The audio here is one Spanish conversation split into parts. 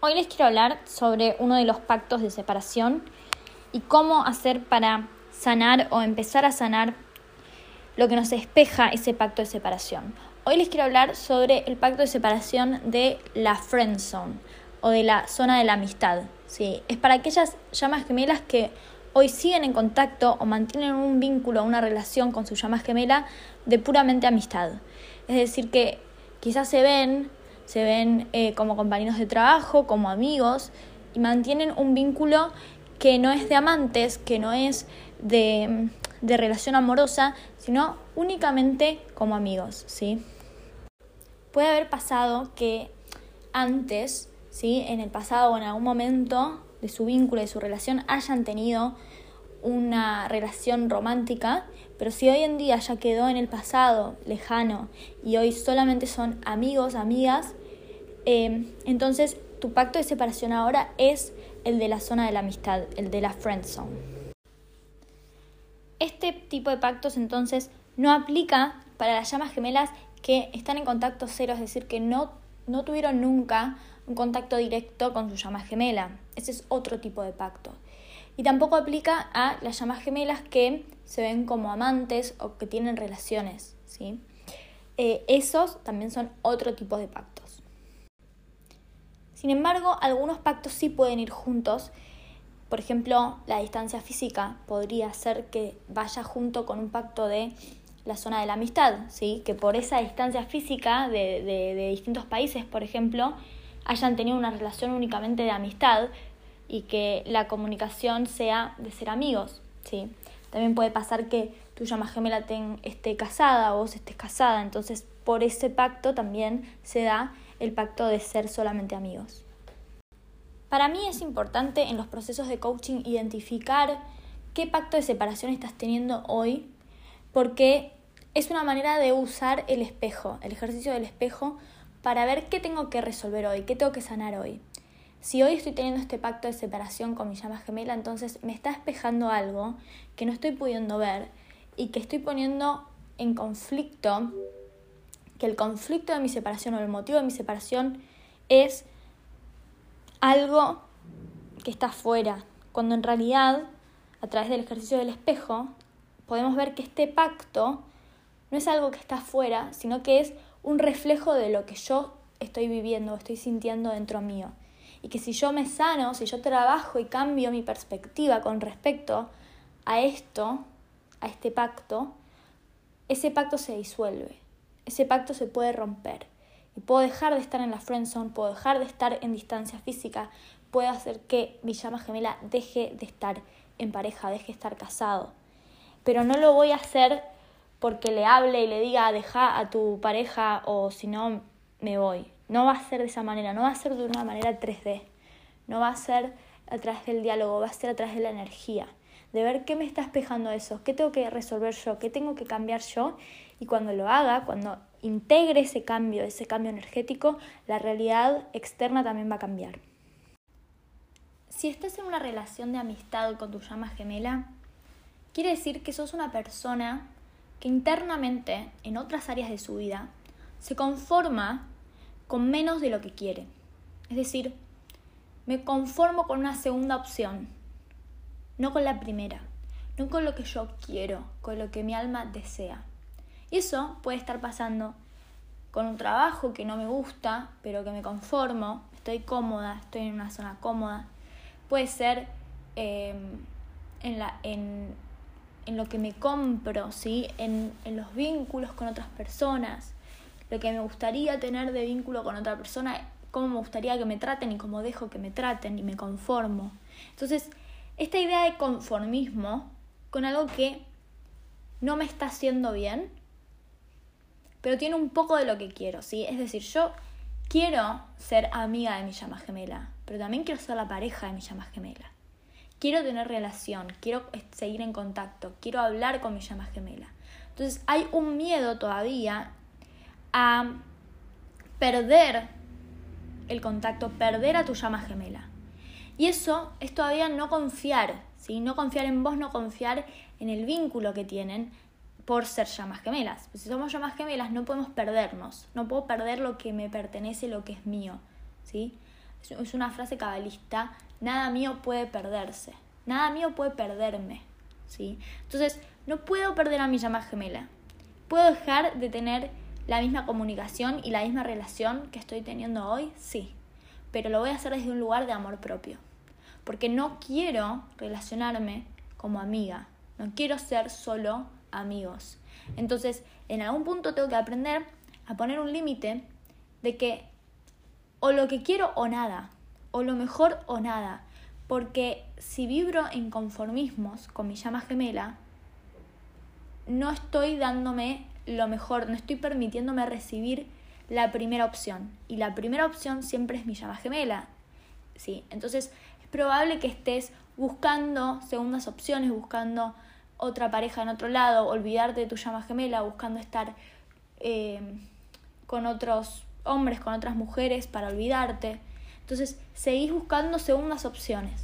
Hoy les quiero hablar sobre uno de los pactos de separación y cómo hacer para sanar o empezar a sanar lo que nos despeja ese pacto de separación. Hoy les quiero hablar sobre el pacto de separación de la friend zone o de la zona de la amistad. ¿sí? Es para aquellas llamas gemelas que hoy siguen en contacto o mantienen un vínculo, una relación con su llama gemela de puramente amistad. Es decir, que quizás se ven se ven eh, como compañeros de trabajo, como amigos, y mantienen un vínculo que no es de amantes, que no es de, de relación amorosa, sino únicamente como amigos, ¿sí? Puede haber pasado que antes, ¿sí? En el pasado o en algún momento de su vínculo, de su relación, hayan tenido una relación romántica, pero si hoy en día ya quedó en el pasado, lejano, y hoy solamente son amigos, amigas, Em, entonces, tu pacto de separación ahora es el de la zona de la amistad, el de la friend zone. Este tipo de pactos entonces no aplica para las llamas gemelas que están en contacto cero, es decir, que no, no tuvieron nunca un contacto directo con su llama gemela. Ese es otro tipo de pacto. Y tampoco aplica a las llamas gemelas que se ven como amantes o que tienen relaciones. ¿sí? Eh, esos también son otro tipo de pacto. Sin embargo, algunos pactos sí pueden ir juntos. Por ejemplo, la distancia física podría ser que vaya junto con un pacto de la zona de la amistad, ¿sí? que por esa distancia física de, de, distintos países, por ejemplo, hayan tenido una relación únicamente de amistad y que la comunicación sea de ser amigos. ¿sí? También puede pasar que tu llama gemela esté casada o vos estés casada, entonces por ese pacto también se da el pacto de ser solamente amigos. Para mí es importante en los procesos de coaching identificar qué pacto de separación estás teniendo hoy, porque es una manera de usar el espejo, el ejercicio del espejo, para ver qué tengo que resolver hoy, qué tengo que sanar hoy. Si hoy estoy teniendo este pacto de separación con mi llama gemela, entonces me está espejando algo que no estoy pudiendo ver y que estoy poniendo en conflicto que el conflicto de mi separación o el motivo de mi separación es algo que está fuera, cuando en realidad, a través del ejercicio del espejo, podemos ver que este pacto no es algo que está fuera, sino que es un reflejo de lo que yo estoy viviendo, estoy sintiendo dentro mío. Y que si yo me sano, si yo trabajo y cambio mi perspectiva con respecto a esto, a este pacto, ese pacto se disuelve ese pacto se puede romper. Y puedo dejar de estar en la friend zone, puedo dejar de estar en distancia física, puedo hacer que mi llama gemela deje de estar en pareja, deje de estar casado. Pero no lo voy a hacer porque le hable y le diga deja a tu pareja o si no me voy. No va a ser de esa manera, no va a ser de una manera 3D, no va a ser a través del diálogo, va a ser a través de la energía, de ver qué me está espejando eso, qué tengo que resolver yo, qué tengo que cambiar yo y cuando lo haga, cuando integre ese cambio, ese cambio energético, la realidad externa también va a cambiar. Si estás en una relación de amistad con tu llama gemela, quiere decir que sos una persona que internamente, en otras áreas de su vida, se conforma con menos de lo que quiere. Es decir, me conformo con una segunda opción, no con la primera, no con lo que yo quiero, con lo que mi alma desea. Y eso puede estar pasando con un trabajo que no me gusta, pero que me conformo, estoy cómoda, estoy en una zona cómoda. Puede ser em, en, la, en, en, lo que me compro, ¿sí? En, en los vínculos con otras personas, lo que me gustaría tener de vínculo con otra persona, cómo me gustaría que me traten y cómo dejo que me traten y me conformo. Entonces, esta idea de conformismo con algo que no me está haciendo bien, pero tiene un poco de lo que quiero, ¿sí? Es decir, yo quiero ser amiga de mi llama gemela, pero también quiero ser la pareja de mi llama gemela. Quiero tener relación, quiero seguir en contacto, quiero hablar con mi llama gemela. Entonces hay un miedo todavía a perder el contacto, perder a tu llama gemela. Y eso es todavía no confiar, ¿sí? No confiar en vos, no confiar en el vínculo que tienen, por ser llamas gemelas. Pues si somos llamas gemelas no podemos perdernos, no puedo perder lo que me pertenece, lo que es mío, ¿sí? es una frase cabalista, nada mío puede perderse, nada mío puede perderme, ¿sí? Entonces, no puedo perder a mi llama gemela, puedo dejar de tener la misma comunicación y la misma relación que estoy teniendo hoy, sí, pero lo voy a hacer desde un lugar de amor propio, porque no quiero relacionarme como amiga, no quiero ser solo amigos. Entonces, en algún punto tengo que aprender a poner un límite de que o lo que quiero o nada, o lo mejor o nada, porque si vibro en conformismos con mi llama gemela, no estoy dándome lo mejor, no estoy permitiéndome recibir la primera opción. Y la primera opción siempre es mi llama gemela. ¿sí? Entonces es probable que estés buscando segundas opciones, buscando otra pareja en otro lado, olvidarte de tu llama gemela, buscando estar eh, con otros hombres, con otras mujeres para olvidarte. Entonces seguís buscando segundas opciones,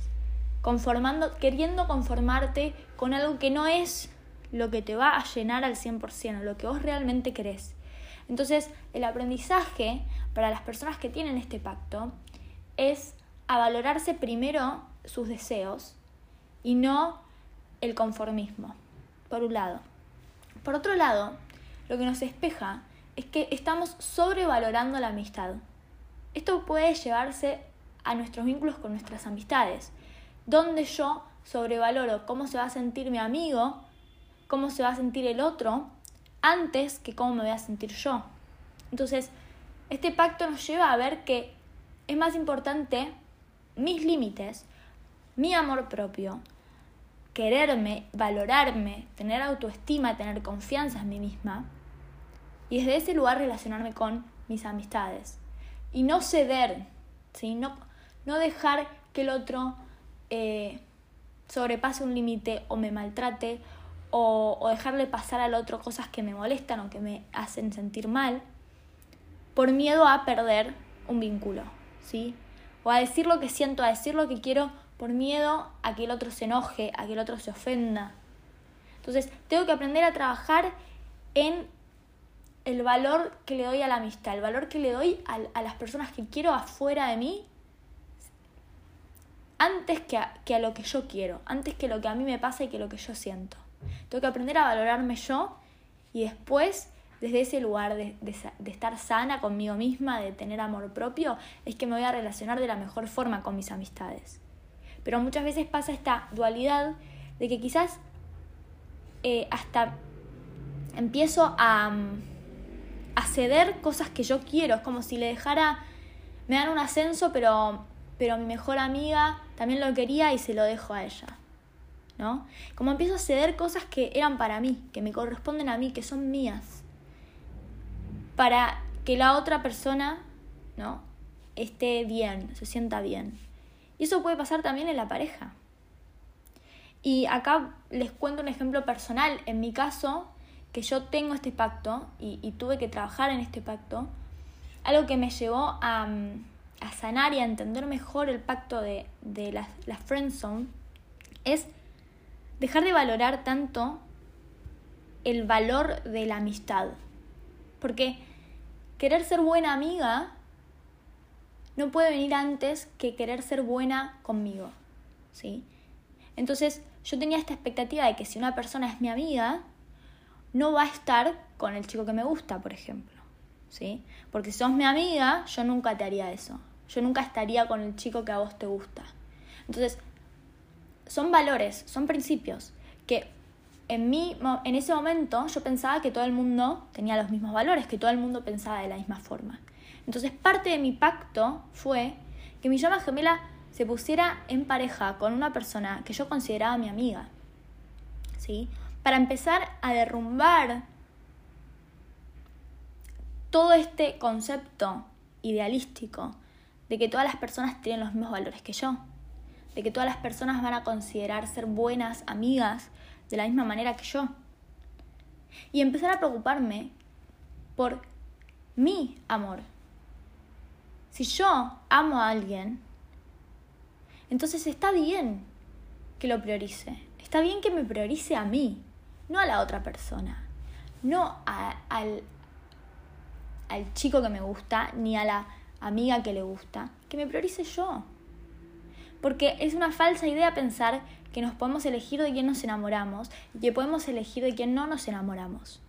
conformando, queriendo conformarte con algo que no es lo que te va a llenar al 100%, lo que vos realmente querés. Entonces, el aprendizaje para las personas que tienen este pacto es a valorarse primero sus deseos y no el conformismo, por un lado. Por otro lado, lo que nos espeja es que estamos sobrevalorando la amistad. Esto puede llevarse a nuestros vínculos con nuestras amistades, donde yo sobrevaloro cómo se va a sentir mi amigo cómo se va a sentir el otro antes que cómo me voy a sentir yo. Entonces, este pacto nos lleva a ver que es más importante mis límites, mi amor propio, quererme, valorarme, tener autoestima, tener confianza en mí misma y desde ese lugar relacionarme con mis amistades y no ceder, ¿sí? no, no dejar que el otro eh, sobrepase un límite o me maltrate o, dejarle pasar al otro cosas que me molestan o que me hacen sentir mal por miedo a perder un vínculo, ¿sí? O a decir lo que siento, a decir lo que quiero por miedo a que el otro se enoje, a que el otro se ofenda. Entonces, tengo que aprender a trabajar en el valor que le doy a la amistad, el valor que le doy a, a las personas que quiero afuera de mí, antes que a, que a lo que yo quiero, antes que lo que a mí me pasa y que lo que yo siento. Tengo que aprender a valorarme yo y después, desde ese lugar de, estar sana conmigo misma, de tener amor propio, es que me voy a relacionar de la mejor forma con mis amistades. Pero muchas veces pasa esta dualidad de que quizás eh, hasta empiezo a, a ceder cosas que yo quiero. Es como si le dejara, me dan un ascenso, pero, pero mi mejor amiga también lo quería y se lo dejo a ella. ¿no? Como empiezo a ceder cosas que eran para mí, que me corresponden a mí, que son mías, para que la otra persona, ¿no? esté bien, se sienta bien. Y eso puede pasar también en la pareja. Y acá les cuento un ejemplo personal. En mi caso, que yo tengo este pacto y, tuve que trabajar en este pacto, algo que me llevó a, sanar y a entender mejor el pacto de, de la, la friend zone es dejar de valorar tanto el valor de la amistad. Porque querer ser buena amiga no puede venir antes que querer ser buena conmigo. ¿Sí? Entonces, yo tenía esta expectativa de que si una persona es mi amiga, no va a estar con el chico que me gusta, por ejemplo. ¿Sí? Porque si sos mi amiga, yo nunca te haría eso. Yo nunca estaría con el chico que a vos te gusta. Entonces, son valores, son principios que en, mí, en ese momento yo pensaba que todo el mundo tenía los mismos valores, que todo el mundo pensaba de la misma forma. Entonces parte de mi pacto fue que mi llama gemela se pusiera en pareja con una persona que yo consideraba mi amiga. ¿Sí? Para empezar a derrumbar todo este concepto idealístico de que todas las personas tienen los mismos valores que yo de que todas las personas van a considerar ser buenas amigas de la misma manera que yo. Y empezar a preocuparme por mi amor. Si yo amo a alguien, entonces está bien que lo priorice. Está bien que me priorice a mí, no a la otra persona. No al, al chico que me gusta, ni a la amiga que le gusta. que me priorice yo. Porque es una falsa idea pensar que nos podemos elegir de quién nos enamoramos y que podemos elegir de quién no nos enamoramos.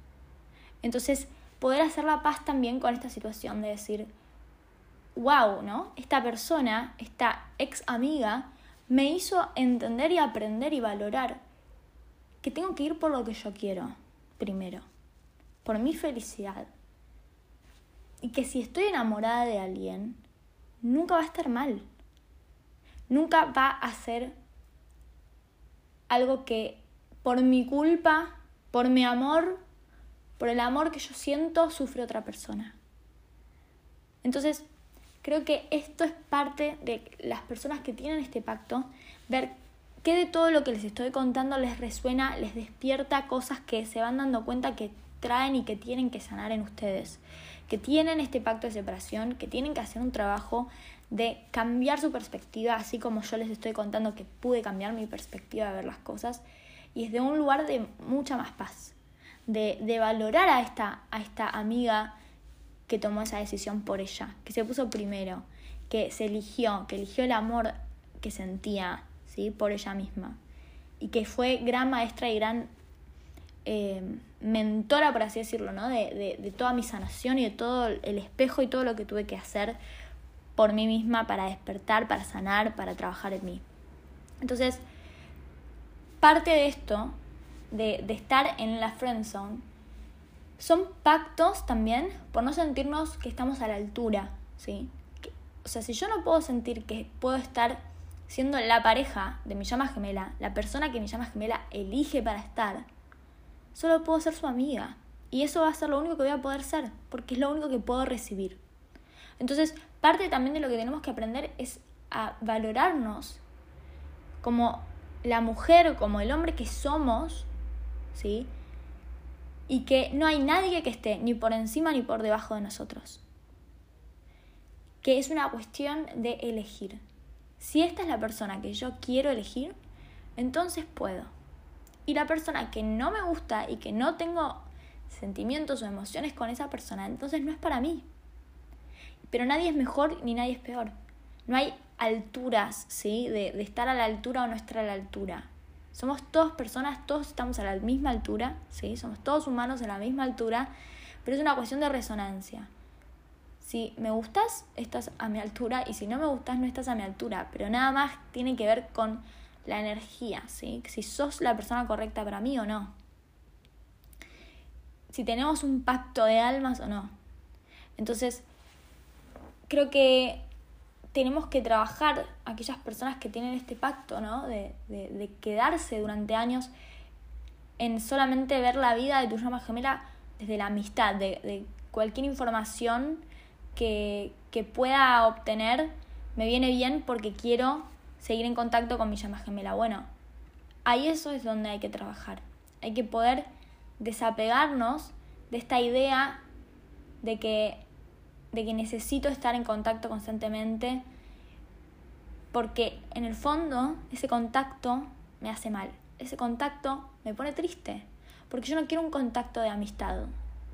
Entonces, poder hacer la paz también con esta situación de decir, wow, ¿no? Esta persona, esta ex amiga, me hizo entender y aprender y valorar que tengo que ir por lo que yo quiero, primero, por mi felicidad. Y que si estoy enamorada de alguien, nunca va a estar mal. Nunca va a ser algo que por mi culpa, por mi amor, por el amor que yo siento, sufre otra persona. Entonces, creo que esto es parte de las personas que tienen este pacto, ver qué de todo lo que les estoy contando les resuena, les despierta cosas que se van dando cuenta que traen y que tienen que sanar en ustedes, que tienen este pacto de separación, que tienen que hacer un trabajo de cambiar su perspectiva, así como yo les estoy contando que pude cambiar mi perspectiva de ver las cosas, y es de un lugar de mucha más paz, de, de valorar a esta, a esta amiga que tomó esa decisión por ella, que se puso primero, que se eligió, que eligió el amor que sentía ¿sí? por ella misma y que fue gran maestra y gran eh, mentora, por así decirlo, ¿no? De, de, toda mi sanación y de todo el espejo y todo lo que tuve que hacer por mí misma para despertar, para sanar, para trabajar en mí. Entonces, parte de esto, de, de estar en la friend zone, son pactos también por no sentirnos que estamos a la altura, ¿sí? o sea, si yo no puedo sentir que puedo estar siendo la pareja de mi llama gemela, la persona que mi llama gemela elige para estar, solo puedo ser su amiga. Y eso va a ser lo único que voy a poder ser, porque es lo único que puedo recibir. Entonces, parte también de lo que tenemos que aprender es a valorarnos como la mujer, como el hombre que somos, ¿sí? y que no hay nadie que esté ni por encima ni por debajo de nosotros. Que es una cuestión de elegir. Si esta es la persona que yo quiero elegir, entonces puedo. Y la persona que no me gusta y que no tengo sentimientos o emociones con esa persona, entonces no es para mí. Pero nadie es mejor ni nadie es peor. No hay alturas, ¿sí? De, estar a la altura o no estar a la altura. Somos todas personas, todos estamos a la misma altura, ¿sí? Somos todos humanos a la misma altura, pero es una cuestión de resonancia. Si me gustas, estás a mi altura y si no me gustas, no estás a mi altura, pero nada más tiene que ver con la energía, ¿sí? Si sos la persona correcta para mí o no. Si tenemos un pacto de almas o no. Entonces, creo que tenemos que trabajar aquellas personas que tienen este pacto, ¿no? De, de, quedarse durante años en solamente ver la vida de tu llama gemela desde la amistad, de, de cualquier información que, que, pueda obtener me viene bien porque quiero seguir en contacto con mi llama gemela. Bueno, ahí eso es donde hay que trabajar. Hay que poder desapegarnos de esta idea de que de que necesito estar en contacto constantemente, porque en el fondo ese contacto me hace mal, ese contacto me pone triste, porque yo no quiero un contacto de amistad,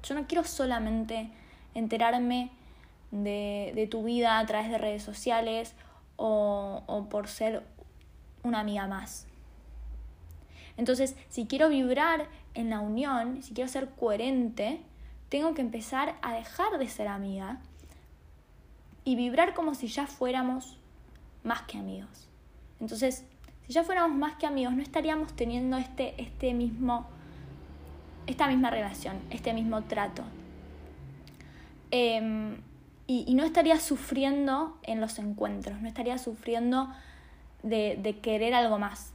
yo no quiero solamente enterarme de, de tu vida a través de redes sociales o, o por ser una amiga más. Entonces, si quiero vibrar en la unión, si quiero ser coherente, tengo que empezar a dejar de ser amiga y vibrar como si ya fuéramos más que amigos. Entonces, si ya fuéramos más que amigos, no estaríamos teniendo este, este mismo, esta misma relación, este mismo trato. Em, y, y, no estaría sufriendo en los encuentros, no estaría sufriendo de, de, querer algo más,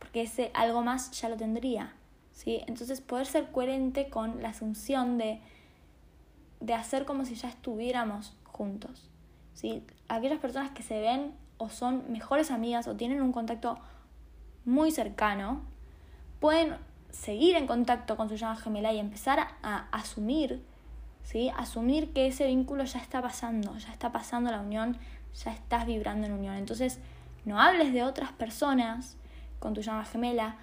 porque ese algo más ya lo tendría. ¿sí? Entonces, poder ser coherente con la asunción de, de hacer como si ya estuviéramos juntos. ¿Sí? Aquellas personas que se ven o son mejores amigas o tienen un contacto muy cercano, pueden seguir en contacto con su llama gemela y empezar a, asumir, ¿sí? Asumir que ese vínculo ya está pasando, ya está pasando la unión, ya estás vibrando en unión. Entonces, no hables de otras personas con tu llama gemela,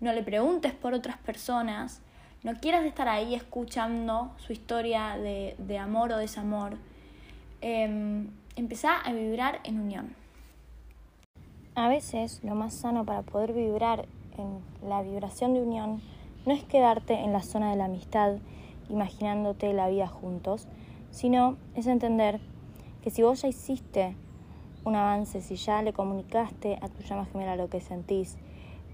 no le preguntes por otras personas, no quieras estar ahí escuchando su historia de, de amor o desamor Em, empezá a vibrar en unión. A veces lo más sano para poder vibrar en la vibración de unión no es quedarte en la zona de la amistad imaginándote la vida juntos, sino es entender que si vos ya hiciste un avance, si ya le comunicaste a tu llama gemela lo que sentís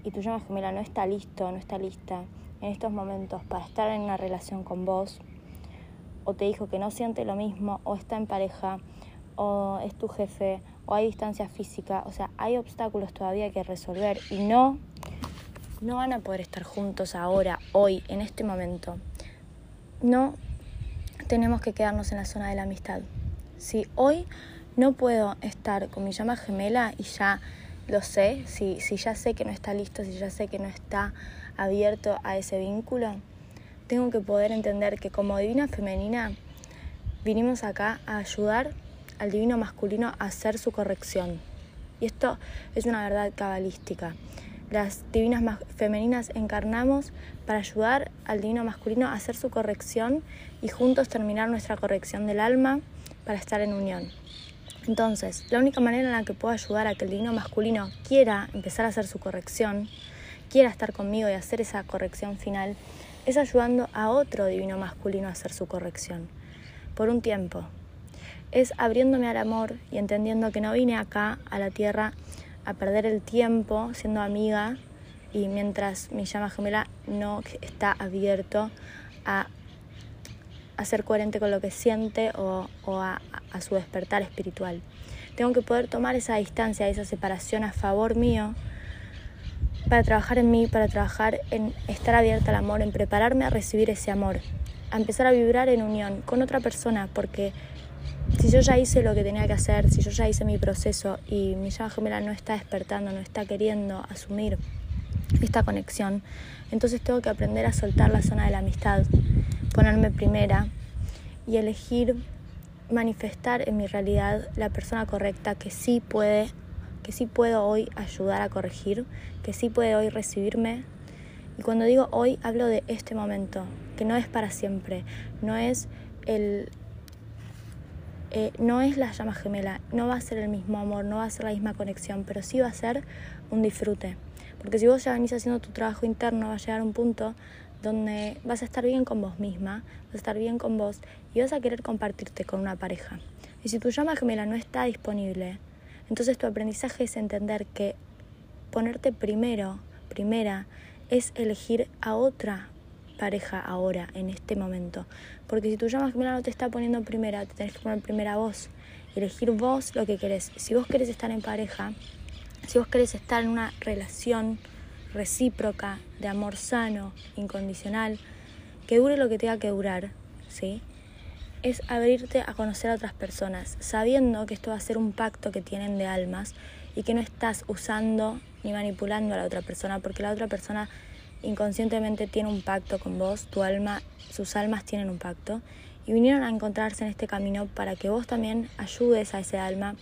y tu llama gemela no está listo, no está lista en estos momentos para estar en una relación con vos, o te dijo que no siente lo mismo, o está en pareja, o es tu jefe, o hay distancia física, o sea, hay obstáculos todavía que resolver y no, no van a poder estar juntos ahora, hoy, en este momento. No tenemos que quedarnos en la zona de la amistad. Si hoy no puedo estar con mi llama gemela y ya lo sé, si, si ya sé que no está listo, si ya sé que no está abierto a ese vínculo, tengo que poder entender que como divina femenina vinimos acá a ayudar al divino masculino a hacer su corrección. Y esto es una verdad cabalística. Las divinas femeninas encarnamos para ayudar al divino masculino a hacer su corrección y juntos terminar nuestra corrección del alma para estar en unión. Entonces, la única manera en la que puedo ayudar a que el divino masculino quiera empezar a hacer su corrección, quiera estar conmigo y hacer esa corrección final, es ayudando a otro divino masculino a hacer su corrección, por un tiempo. Es abriéndome al amor y entendiendo que no vine acá a la tierra a perder el tiempo siendo amiga y mientras mi llama gemela no está abierto a, a ser coherente con lo que siente o, a, a su despertar espiritual. Tengo que poder tomar esa distancia, esa separación a favor mío para trabajar en mí, para trabajar en estar abierta al amor, en prepararme a recibir ese amor, a empezar a vibrar en unión con otra persona, porque si yo ya hice lo que tenía que hacer, si yo ya hice mi proceso y mi llama gemela no está despertando, no está queriendo asumir esta conexión, entonces tengo que aprender a soltar la zona de la amistad, ponerme primera y elegir manifestar en mi realidad la persona correcta que sí puede que sí puedo hoy ayudar a corregir, que sí puede hoy recibirme. Y cuando digo hoy, hablo de este momento, que no es para siempre, no es el... Eh, no es la llama gemela, no va a ser el mismo amor, no va a ser la misma conexión, pero sí va a ser un disfrute. Porque si vos ya venís haciendo tu trabajo interno, va a llegar un punto donde vas a estar bien con vos misma, vas a estar bien con vos y vas a querer compartirte con una pareja. Y si tu llama gemela no está disponible, entonces tu aprendizaje es entender que ponerte primero, primera, es elegir a otra pareja ahora, en este momento. Porque si tu llama gemela no te está poniendo primera, te tenés que poner primera vos. Elegir vos lo que querés. Si vos querés estar en pareja, si vos querés estar en una relación recíproca, de amor sano, incondicional, que dure lo que tenga que durar, ¿sí? Es abrirte a conocer a otras personas, sabiendo que esto va a ser un pacto que tienen de almas y que no estás usando ni manipulando a la otra persona, porque la otra persona inconscientemente tiene un pacto con vos, tu alma, sus almas tienen un pacto y vinieron a encontrarse en este camino para que vos también ayudes a ese alma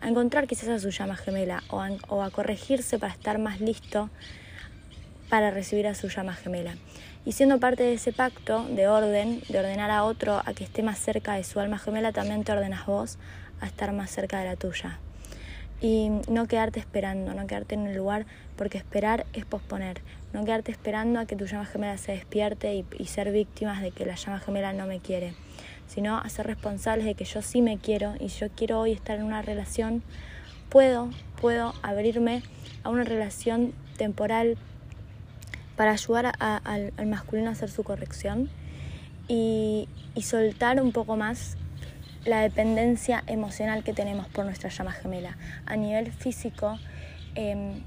a encontrar quizás a su llama gemela o a, corregirse para estar más listo para recibir a su llama gemela. Y siendo parte de ese pacto de orden, de ordenar a otro a que esté más cerca de su alma gemela, también te ordenas vos a estar más cerca de la tuya. Y no quedarte esperando, no quedarte en el lugar, porque esperar es posponer. No quedarte esperando a que tu llama gemela se despierte y, ser víctimas de que la llama gemela no me quiere, sino a ser responsables de que yo sí me quiero y yo quiero hoy estar en una relación, puedo, puedo abrirme a una relación temporal para ayudar al, masculino a hacer su corrección y, soltar un poco más la dependencia emocional que tenemos por nuestra llama gemela. A nivel físico, em,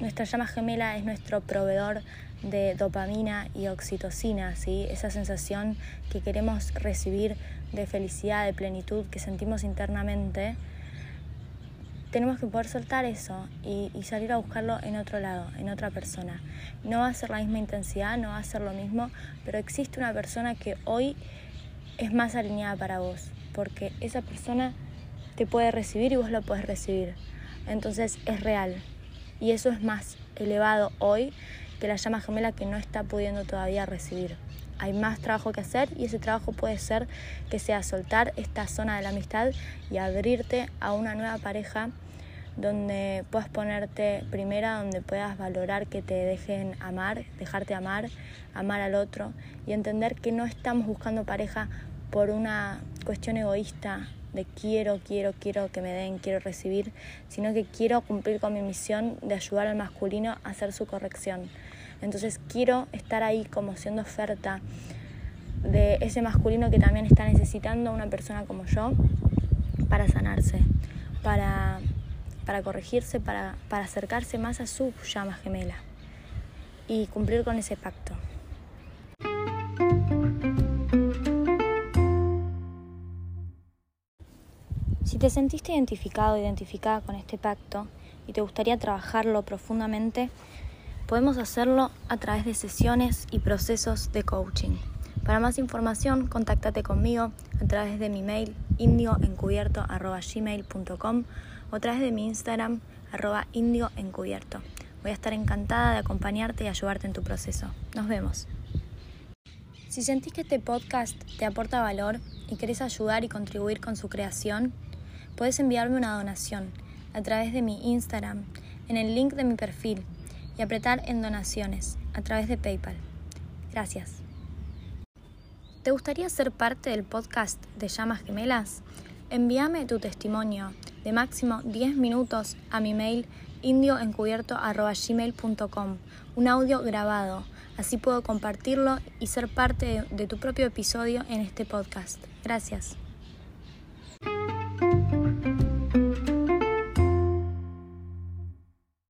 nuestra llama gemela es nuestro proveedor de dopamina y oxitocina, ¿sí? esa sensación que queremos recibir de felicidad, de plenitud que sentimos internamente tenemos que poder soltar eso y, salir a buscarlo en otro lado, en otra persona. No va a ser la misma intensidad, no va a ser lo mismo, pero existe una persona que hoy es más alineada para vos, porque esa persona te puede recibir y vos lo puedes recibir. Entonces es real. Y eso es más elevado hoy que la llama gemela que no está pudiendo todavía recibir. hay más trabajo que hacer y ese trabajo puede ser que sea soltar esta zona de la amistad y abrirte a una nueva pareja donde puedas ponerte primera, donde puedas valorar que te dejen amar, dejarte amar, amar al otro y entender que no estamos buscando pareja por una cuestión egoísta de quiero, quiero, quiero que me den, quiero recibir, sino que quiero cumplir con mi misión de ayudar al masculino a hacer su corrección. Entonces quiero estar ahí como siendo oferta de ese masculino que también está necesitando una persona como yo para sanarse, para para corregirse, para, para acercarse más a su llama gemela y cumplir con ese pacto. Si te sentiste identificado identificada con este pacto y te gustaría trabajarlo profundamente, podemos hacerlo a través de sesiones y procesos de coaching. Para más información, contáctate conmigo a través de mi mail indioencubierto.gmail.com a través de mi Instagram arroba indioencubierto. Voy a estar encantada de acompañarte y ayudarte en tu proceso. Nos vemos. Si sentís que este podcast te aporta valor y querés ayudar y contribuir con su creación, puedes enviarme una donación a través de mi Instagram en el link de mi perfil y apretar en donaciones a través de PayPal. Gracias. ¿Te gustaría ser parte del podcast de Llamas Gemelas? Envíame tu testimonio de máximo 10 minutos a mi mail indioencubierto.gmail.com, un audio grabado. Así puedo compartirlo y ser parte de tu propio episodio en este podcast. Gracias.